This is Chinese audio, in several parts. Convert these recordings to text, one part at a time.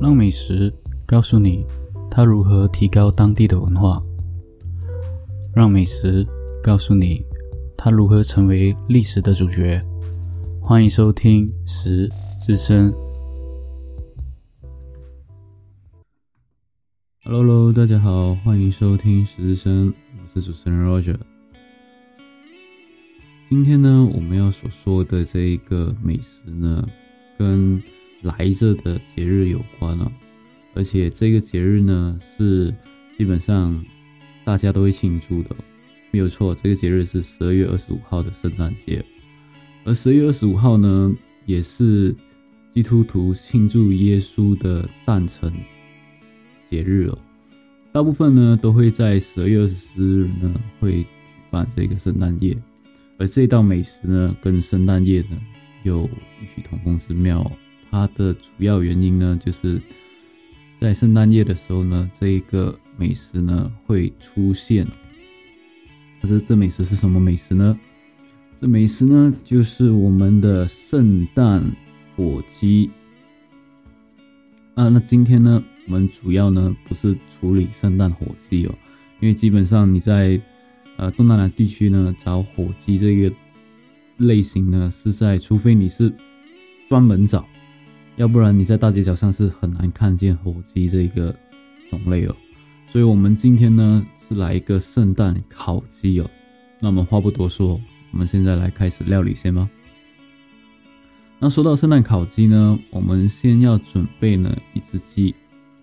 让美食告诉你它如何提高当地的文化，让美食告诉你它如何成为历史的主角。欢迎收听《食之声》。Hello，大家好，欢迎收听《食之声》，我是主持人 Roger。今天呢，我们要所说的这一个美食呢，跟来着的节日有关了，而且这个节日呢，是基本上大家都会庆祝的，没有错。这个节日是十二月二十五号的圣诞节，而十二月二十五号呢，也是基督徒庆祝耶稣的诞辰节日哦。大部分呢，都会在十二月二十四日呢，会举办这个圣诞夜，而这道美食呢，跟圣诞夜呢，有异曲同工之妙。它的主要原因呢，就是在圣诞夜的时候呢，这一个美食呢会出现。可是这美食是什么美食呢？这美食呢就是我们的圣诞火鸡。啊，那今天呢，我们主要呢不是处理圣诞火鸡哦，因为基本上你在呃东南亚地区呢找火鸡这个类型呢是在，除非你是专门找。要不然你在大街小巷是很难看见火鸡这一个种类哦，所以我们今天呢是来一个圣诞烤鸡哦。那我们话不多说，我们现在来开始料理先吗？那说到圣诞烤鸡呢，我们先要准备呢一只鸡，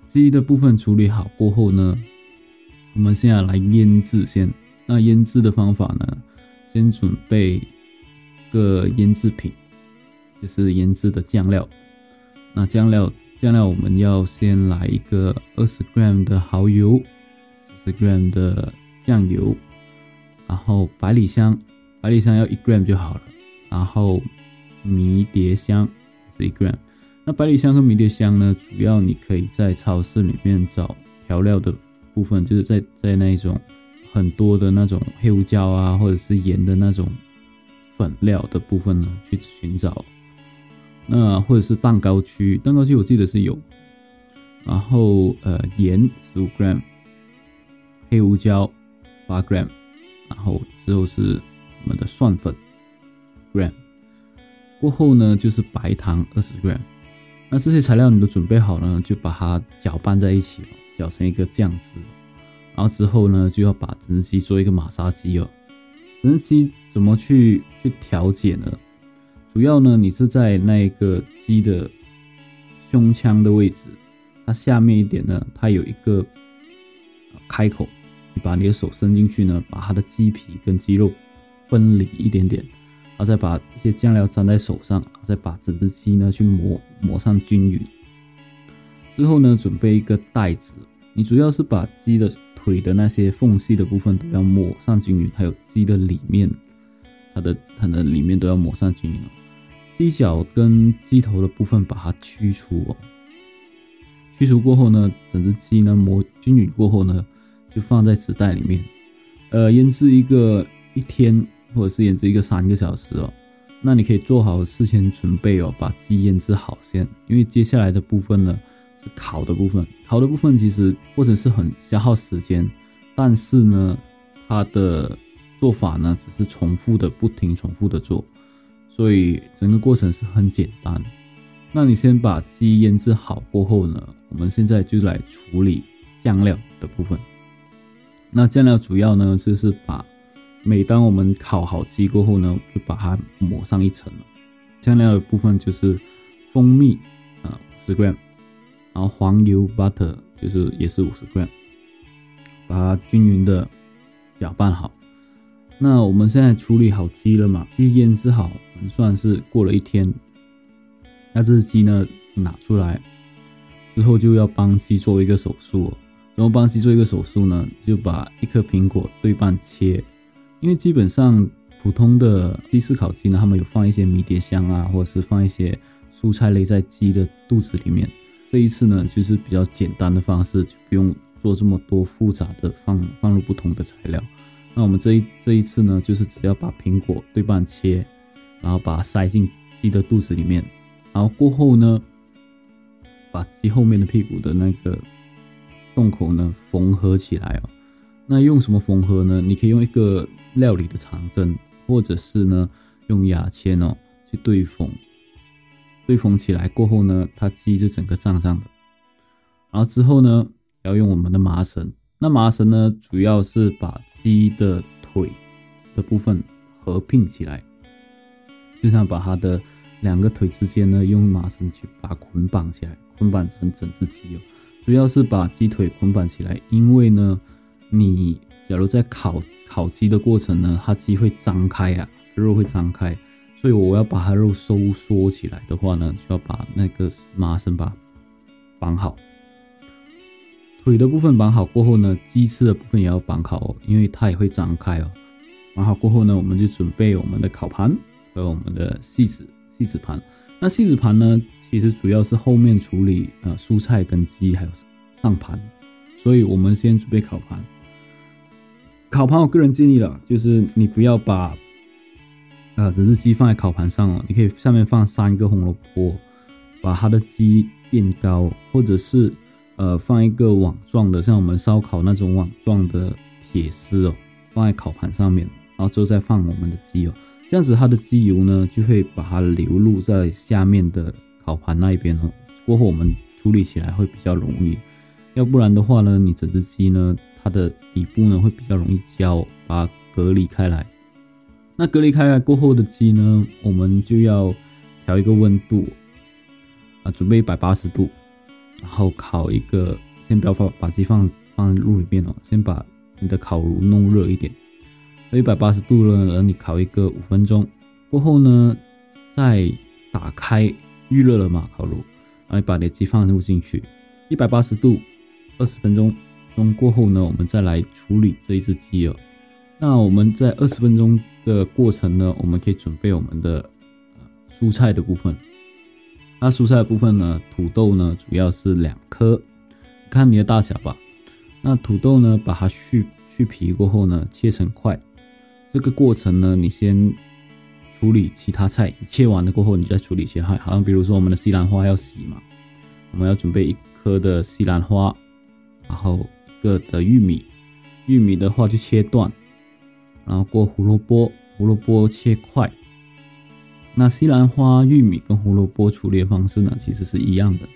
鸡的部分处理好过后呢，我们现在来腌制先。那腌制的方法呢，先准备个腌制品，就是腌制的酱料。那酱料，酱料我们要先来一个二十 gram 的蚝油，四十 gram 的酱油，然后百里香，百里香要一 gram 就好了，然后迷迭香是一 gram。那百里香和迷迭香呢，主要你可以在超市里面找调料的部分，就是在在那一种很多的那种黑胡椒啊，或者是盐的那种粉料的部分呢，去寻找。那或者是蛋糕区，蛋糕区我记得是有，然后呃盐十五 gram，黑胡椒八 gram，然后之后是我们的蒜粉 gram，过后呢就是白糖二十 gram，那这些材料你都准备好了，就把它搅拌在一起，搅成一个酱汁，然后之后呢就要把整只鸡做一个马杀鸡哦，整只鸡怎么去去调解呢？主要呢，你是在那个鸡的胸腔的位置，它下面一点呢，它有一个开口，你把你的手伸进去呢，把它的鸡皮跟鸡肉分离一点点，然后再把一些酱料粘在手上，再把整只鸡呢去抹抹上均匀。之后呢，准备一个袋子，你主要是把鸡的腿的那些缝隙的部分都要抹上均匀，还有鸡的里面，它的它的里面都要抹上均匀。鸡脚跟鸡头的部分把它去除哦，去除过后呢，整只鸡呢磨均匀过后呢，就放在纸袋里面，呃，腌制一个一天或者是腌制一个三个小时哦。那你可以做好事先准备哦，把鸡腌制好先，因为接下来的部分呢是烤的部分，烤的部分其实或者是很消耗时间，但是呢，它的做法呢只是重复的，不停重复的做。所以整个过程是很简单。那你先把鸡腌制好过后呢，我们现在就来处理酱料的部分。那酱料主要呢就是把，每当我们烤好鸡过后呢，就把它抹上一层。酱料的部分就是蜂蜜啊，五十 gram，然后黄油 butter 就是也是五十 gram，把它均匀的搅拌好。那我们现在处理好鸡了嘛？鸡腌制好，算是过了一天。那这只鸡呢，拿出来之后就要帮鸡做一个手术。怎么帮鸡做一个手术呢？就把一颗苹果对半切，因为基本上普通的鸡翅烤鸡呢，他们有放一些迷迭香啊，或者是放一些蔬菜类在鸡的肚子里面。这一次呢，就是比较简单的方式，就不用做这么多复杂的放放入不同的材料。那我们这一这一次呢，就是只要把苹果对半切，然后把它塞进鸡的肚子里面，然后过后呢，把鸡后面的屁股的那个洞口呢缝合起来哦。那用什么缝合呢？你可以用一个料理的长针，或者是呢用牙签哦去对缝。对缝起来过后呢，它鸡就整个胀胀的。然后之后呢，要用我们的麻绳。那麻绳呢，主要是把鸡的腿的部分合并起来，就像把它的两个腿之间呢，用麻绳去把它捆绑起来，捆绑成整只鸡哦。主要是把鸡腿捆绑起来，因为呢，你假如在烤烤鸡的过程呢，它鸡会张开啊，肉会张开。所以我要把它肉收缩起来的话呢，就要把那个麻绳把绑好。腿的部分绑好过后呢，鸡翅的部分也要绑好哦，因为它也会张开哦。绑好过后呢，我们就准备我们的烤盘和我们的锡纸锡纸盘。那锡纸盘呢，其实主要是后面处理呃蔬菜跟鸡还有上盘，所以我们先准备烤盘。烤盘我个人建议了，就是你不要把。啊，整只鸡放在烤盘上哦，你可以下面放三个红萝卜，把它的鸡垫高，或者是呃放一个网状的，像我们烧烤那种网状的铁丝哦，放在烤盘上面，然后之后再放我们的鸡哦，这样子它的鸡油呢就会把它流入在下面的烤盘那一边哦，过后我们处理起来会比较容易，要不然的话呢，你整只鸡呢它的底部呢会比较容易焦，把它隔离开来。那隔离开来过后的鸡呢，我们就要调一个温度啊，准备一百八十度，然后烤一个，先不要放把鸡放放入里面哦，先把你的烤炉弄热一点，一百八十度了，然后你烤一个五分钟，过后呢，再打开预热了嘛烤炉，然后把你的鸡放入进去，一百八十度二十分钟钟过后呢，我们再来处理这一只鸡哦。那我们在二十分钟的过程呢，我们可以准备我们的蔬菜的部分。那蔬菜的部分呢，土豆呢主要是两颗，看你的大小吧。那土豆呢，把它去去皮过后呢，切成块。这个过程呢，你先处理其他菜，切完了过后，你再处理其他。好像比如说我们的西兰花要洗嘛，我们要准备一颗的西兰花，然后一个的玉米，玉米的话就切断。然后过胡萝卜，胡萝卜切块。那西兰花、玉米跟胡萝卜处理的方式呢，其实是一样的，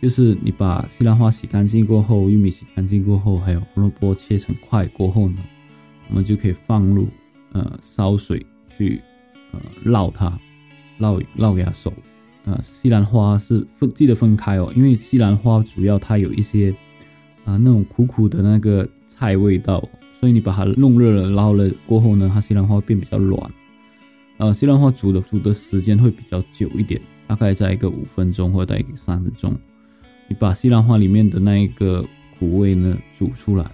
就是你把西兰花洗干净过后，玉米洗干净过后，还有胡萝卜切成块过后呢，我们就可以放入呃烧水去呃烙它，烙烙给它熟。呃，西兰花是分记得分开哦，因为西兰花主要它有一些啊那种苦苦的那个菜味道。所以你把它弄热了，捞了过后呢，它西兰花会变比较软，呃，西兰花煮的煮的时间会比较久一点，大概在一个五分钟或者在一个三分钟。你把西兰花里面的那一个苦味呢煮出来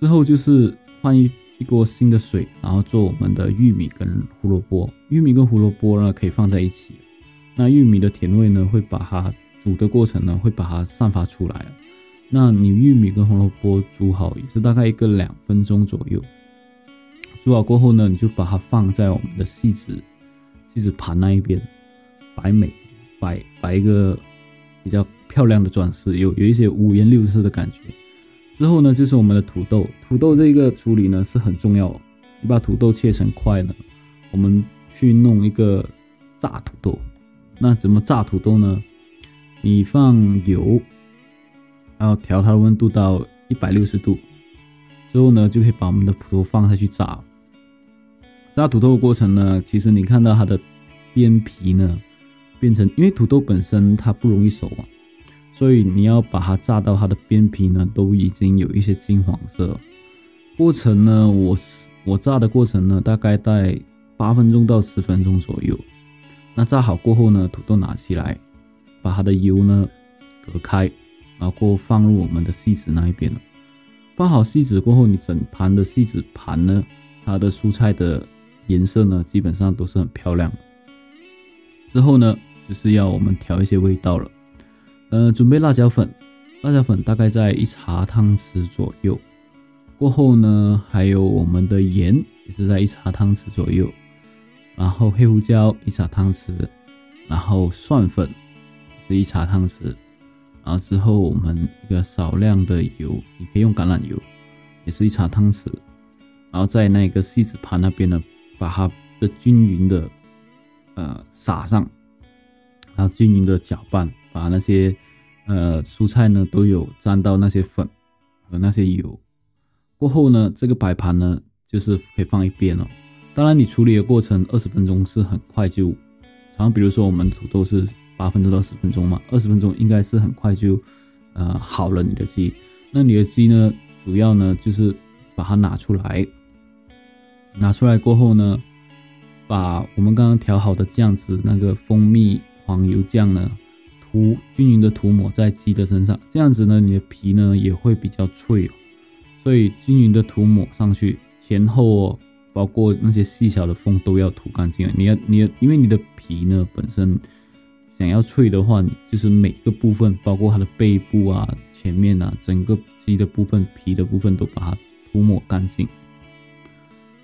之后，就是换一一锅新的水，然后做我们的玉米跟胡萝卜。玉米跟胡萝卜呢可以放在一起，那玉米的甜味呢会把它煮的过程呢会把它散发出来。那你玉米跟胡萝卜煮好也是大概一个两分钟左右，煮好过后呢，你就把它放在我们的锡纸锡纸盘那一边，摆美摆摆一个比较漂亮的装饰，有有一些五颜六色的感觉。之后呢，就是我们的土豆，土豆这个处理呢是很重要。你把土豆切成块呢，我们去弄一个炸土豆。那怎么炸土豆呢？你放油。然后调它的温度到一百六十度之后呢，就可以把我们的土豆放下去炸。炸土豆的过程呢，其实你看到它的边皮呢变成，因为土豆本身它不容易熟嘛，所以你要把它炸到它的边皮呢都已经有一些金黄色。过程呢，我我炸的过程呢，大概在八分钟到十分钟左右。那炸好过后呢，土豆拿起来，把它的油呢隔开。然后放入我们的锡纸那一边了。放好锡纸过后，你整盘的锡纸盘呢，它的蔬菜的颜色呢，基本上都是很漂亮的。之后呢，就是要我们调一些味道了。呃，准备辣椒粉，辣椒粉大概在一茶汤匙左右。过后呢，还有我们的盐也是在一茶汤匙左右。然后黑胡椒一茶汤匙，然后蒜粉是一茶汤匙，然后之后我们一个少量的油，你可以用橄榄油，也是一茶汤匙，然后在那个锡纸盘那边呢，把它的均匀的呃撒上，然后均匀的搅拌，把那些呃蔬菜呢都有沾到那些粉和那些油。过后呢，这个摆盘呢就是可以放一边了。当然，你处理的过程二十分钟是很快就，然后比如说我们土豆是八分钟到十分钟嘛，二十分钟应该是很快就呃好了你的鸡。那你的鸡呢，主要呢就是把它拿出来，拿出来过后呢，把我们刚刚调好的酱汁那个蜂蜜黄油酱呢涂均匀的涂抹在鸡的身上，这样子呢你的皮呢也会比较脆哦。所以均匀的涂抹上去，前后哦，包括那些细小的缝都要涂干净。你要，你要，因为你的皮呢本身想要脆的话，你就是每个部分，包括它的背部啊、前面啊，整个鸡的部分、皮的部分都把它涂抹干净。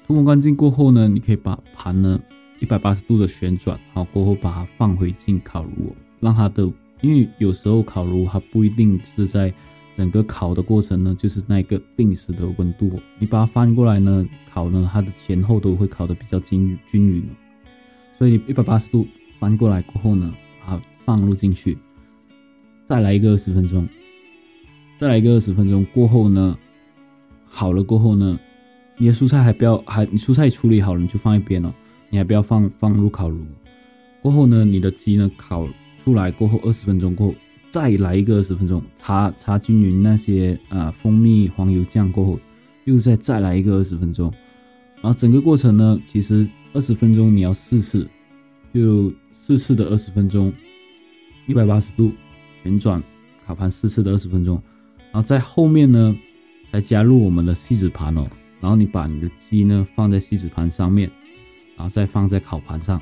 涂抹干净过后呢，你可以把盘呢一百八十度的旋转，好过后把它放回进烤炉，让它的，因为有时候烤炉它不一定是在。整个烤的过程呢，就是那个定时的温度。你把它翻过来呢，烤呢，它的前后都会烤的比较均均匀。所以一百八十度翻过来过后呢，它放入进去，再来一个二十分钟，再来一个二十分钟过后呢，好了过后呢，你的蔬菜还不要还你蔬菜处理好了你就放一边了，你还不要放放入烤炉。过后呢，你的鸡呢烤出来过后二十分钟过后。再来一个二十分钟，擦擦均匀那些啊蜂蜜黄油酱过后，又再再来一个二十分钟，然后整个过程呢，其实二十分钟你要四次，就四次的二十分钟，一百八十度旋转烤盘四次的二十分钟，然后在后面呢才加入我们的锡纸盘哦，然后你把你的鸡呢放在锡纸盘上面，然后再放在烤盘上。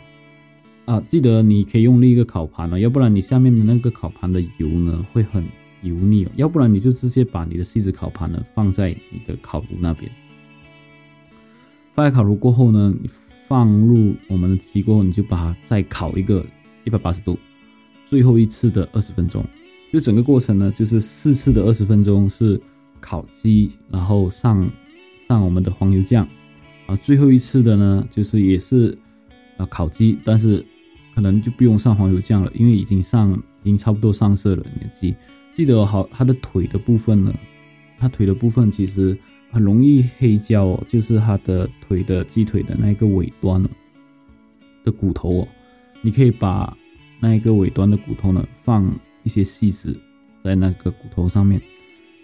啊，记得你可以用另一个烤盘哦，要不然你下面的那个烤盘的油呢会很油腻哦。要不然你就直接把你的锡纸烤盘呢放在你的烤炉那边。放在烤炉过后呢，你放入我们的鸡过后，你就把它再烤一个一百八十度，最后一次的二十分钟。就整个过程呢，就是四次的二十分钟是烤鸡，然后上上我们的黄油酱，啊，最后一次的呢，就是也是啊烤鸡，但是。可能就不用上黄油酱了，因为已经上，已经差不多上色了。你的鸡，记得好，它的腿的部分呢，它腿的部分其实很容易黑焦哦，就是它的腿的鸡腿的那个尾端的骨头哦，你可以把那一个尾端的骨头呢，放一些细纸在那个骨头上面，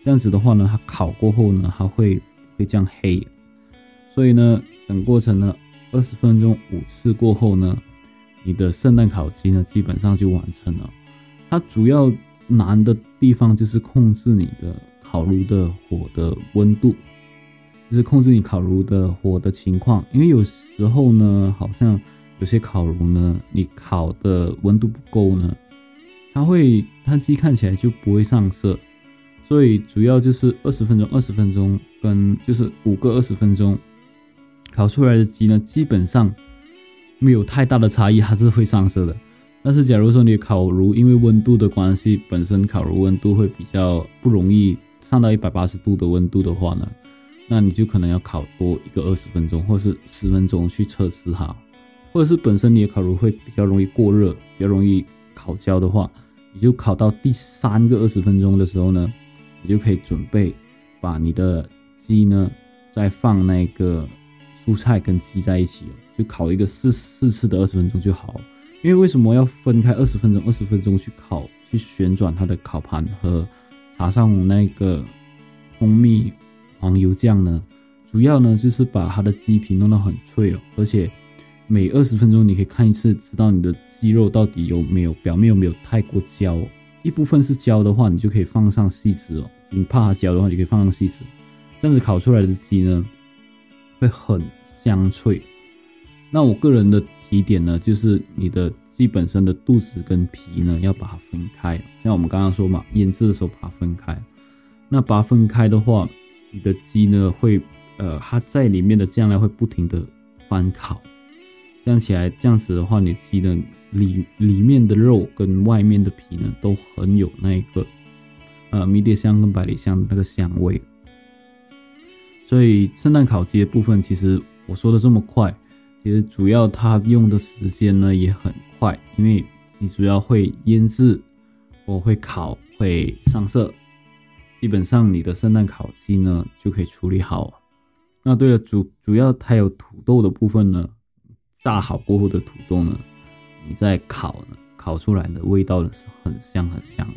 这样子的话呢，它烤过后呢，它会会这样黑。所以呢，整个过程呢，二十分钟五次过后呢。你的圣诞烤鸡呢，基本上就完成了。它主要难的地方就是控制你的烤炉的火的温度，就是控制你烤炉的火的情况。因为有时候呢，好像有些烤炉呢，你烤的温度不够呢，它会它鸡看起来就不会上色。所以主要就是二十分钟、二十分钟跟就是五个二十分钟烤出来的鸡呢，基本上。没有太大的差异，还是会上色的。但是，假如说你烤炉因为温度的关系，本身烤炉温度会比较不容易上到一百八十度的温度的话呢，那你就可能要烤多一个二十分钟，或是十分钟去测试它。或者是本身你的烤炉会比较容易过热，比较容易烤焦的话，你就烤到第三个二十分钟的时候呢，你就可以准备把你的鸡呢再放那个蔬菜跟鸡在一起了。就烤一个四四次的二十分钟就好，因为为什么要分开二十分钟二十分钟去烤去旋转它的烤盘和插上那个蜂蜜黄油酱呢？主要呢就是把它的鸡皮弄到很脆哦，而且每二十分钟你可以看一次，知道你的鸡肉到底有没有表面有没有太过焦。一部分是焦的话，你就可以放上细纸哦。你怕它焦的话，你可以放上细纸，这样子烤出来的鸡呢会很香脆。那我个人的提点呢，就是你的鸡本身的肚子跟皮呢，要把它分开。像我们刚刚说嘛，腌制的时候把它分开。那把它分开的话，你的鸡呢会，呃，它在里面的酱料会不停的翻烤，这样起来，这样子的话，你鸡呢里里面的肉跟外面的皮呢，都很有那个呃迷迭香跟百里香的那个香味。所以圣诞烤鸡的部分，其实我说的这么快，其实主要它用的时间呢也很快，因为你主要会腌制，我会烤，会上色，基本上你的圣诞烤鸡呢就可以处理好。那对了，主主要它有土豆的部分呢，炸好过后的土豆呢，你再烤呢，烤出来的味道呢是很香很香的。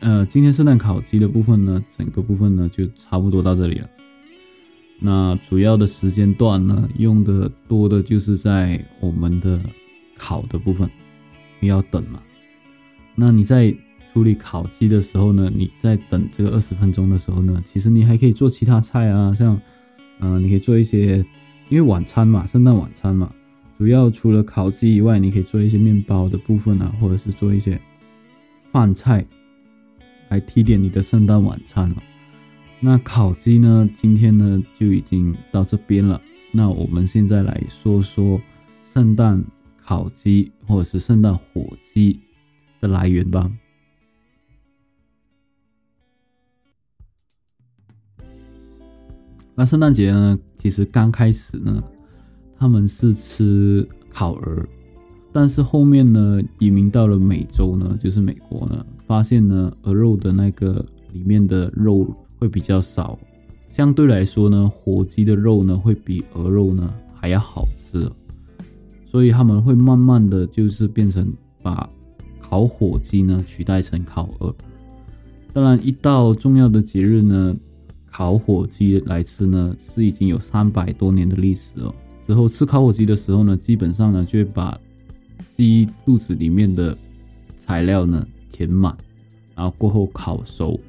呃，今天圣诞烤鸡的部分呢，整个部分呢就差不多到这里了。那主要的时间段呢，用的多的就是在我们的烤的部分，要等嘛。那你在处理烤鸡的时候呢，你在等这个二十分钟的时候呢，其实你还可以做其他菜啊，像，嗯，你可以做一些，因为晚餐嘛，圣诞晚餐嘛，主要除了烤鸡以外，你可以做一些面包的部分啊，或者是做一些饭菜，来提点你的圣诞晚餐了。那烤鸡呢？今天呢就已经到这边了。那我们现在来说说圣诞烤鸡或者是圣诞火鸡的来源吧。那圣诞节呢，其实刚开始呢，他们是吃烤鹅，但是后面呢，移民到了美洲呢，就是美国呢，发现呢，鹅肉的那个里面的肉。会比较少，相对来说呢，火鸡的肉呢会比鹅肉呢还要好吃，所以他们会慢慢的就是变成把烤火鸡呢取代成烤鹅。当然，一到重要的节日呢，烤火鸡来吃呢是已经有三百多年的历史了。之后吃烤火鸡的时候呢，基本上呢就会把鸡肚子里面的材料呢填满，然后过后烤熟。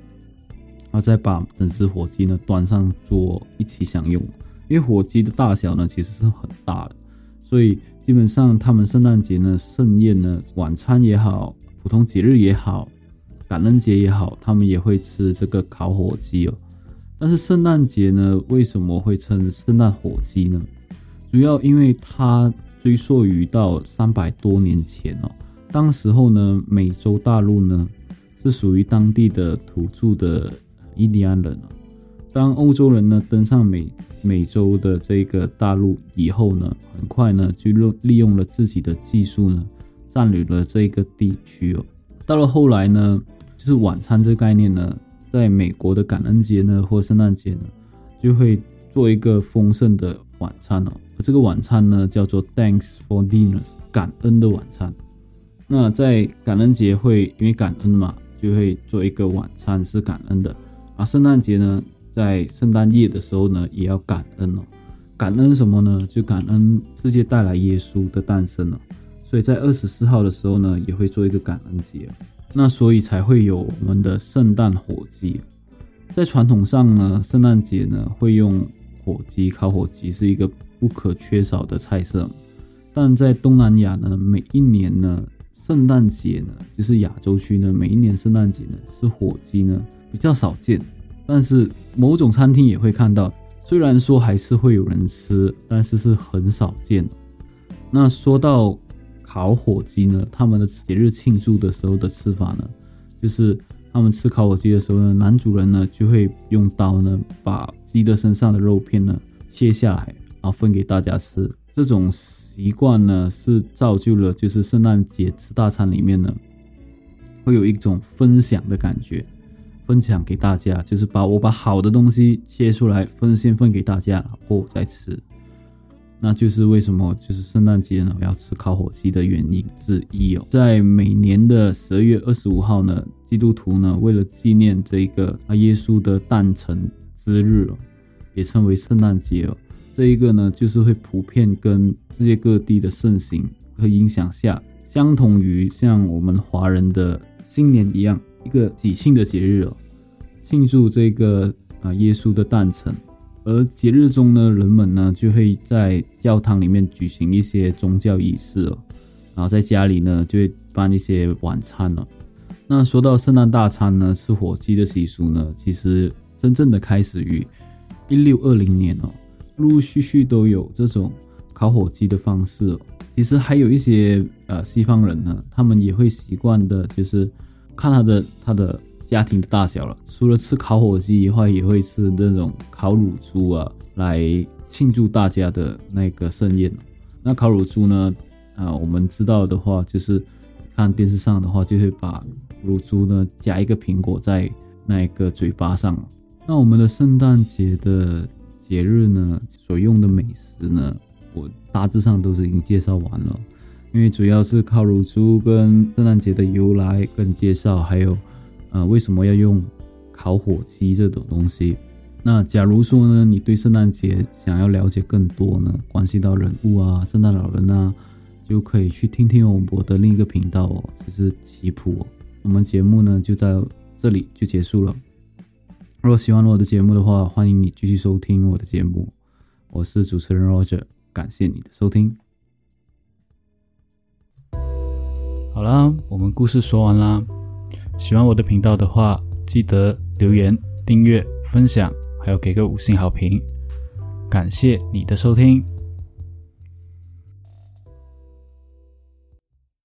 然后再把整只火鸡呢端上桌一起享用，因为火鸡的大小呢其实是很大的，所以基本上他们圣诞节呢盛宴呢晚餐也好，普通节日也好，感恩节也好，他们也会吃这个烤火鸡哦。但是圣诞节呢为什么会称圣诞火鸡呢？主要因为它追溯于到三百多年前哦，当时候呢美洲大陆呢是属于当地的土著的。印第安人啊，当欧洲人呢登上美美洲的这个大陆以后呢，很快呢就利用了自己的技术呢，占领了这个地区哦。到了后来呢，就是晚餐这个概念呢，在美国的感恩节呢或圣诞节呢，就会做一个丰盛的晚餐哦。这个晚餐呢叫做 Thanks for Dinners，感恩的晚餐。那在感恩节会因为感恩嘛，就会做一个晚餐是感恩的。圣诞节呢，在圣诞夜的时候呢，也要感恩哦。感恩什么呢？就感恩世界带来耶稣的诞生了。所以在二十四号的时候呢，也会做一个感恩节。那所以才会有我们的圣诞火鸡。在传统上呢，圣诞节呢会用火鸡烤火鸡是一个不可缺少的菜色。但在东南亚呢，每一年呢，圣诞节呢，就是亚洲区呢，每一年圣诞节呢，是火鸡呢。比较少见，但是某种餐厅也会看到。虽然说还是会有人吃，但是是很少见。那说到烤火鸡呢，他们的节日庆祝的时候的吃法呢，就是他们吃烤火鸡的时候呢，男主人呢就会用刀呢把鸡的身上的肉片呢切下来，然后分给大家吃。这种习惯呢是造就了就是圣诞节吃大餐里面呢会有一种分享的感觉。分享给大家，就是把我把好的东西切出来分先分给大家，然后再吃。那就是为什么就是圣诞节呢我要吃烤火鸡的原因之一哦。在每年的十二月二十五号呢，基督徒呢为了纪念这一个啊耶稣的诞辰之日哦，也称为圣诞节哦。这一个呢就是会普遍跟世界各地的盛行和影响下，相同于像我们华人的新年一样。一个喜庆的节日哦，庆祝这个啊耶稣的诞辰。而节日中呢，人们呢就会在教堂里面举行一些宗教仪式哦，然后在家里呢就会办一些晚餐哦。那说到圣诞大餐呢，吃火鸡的习俗呢，其实真正的开始于一六二零年哦，陆陆续续都有这种烤火鸡的方式哦。其实还有一些呃西方人呢，他们也会习惯的，就是看他的他的家庭的大小了。除了吃烤火鸡以外，也会吃那种烤乳猪啊，来庆祝大家的那个盛宴。那烤乳猪呢，啊，我们知道的话，就是看电视上的话，就会把乳猪呢夹一个苹果在那个嘴巴上。那我们的圣诞节的节日呢，所用的美食呢，我大致上都是已经介绍完了。因为主要是靠乳猪跟圣诞节的由来跟介绍，还有呃为什么要用烤火鸡这种东西。那假如说呢，你对圣诞节想要了解更多呢，关系到人物啊，圣诞老人啊，就可以去听听我的另一个频道哦，就是棋谱。我们节目呢就在这里就结束了。如果喜欢我的节目的话，欢迎你继续收听我的节目。我是主持人 Roger，感谢你的收听。好啦，我们故事说完啦。喜欢我的频道的话，记得留言、订阅、分享，还有给个五星好评。感谢你的收听。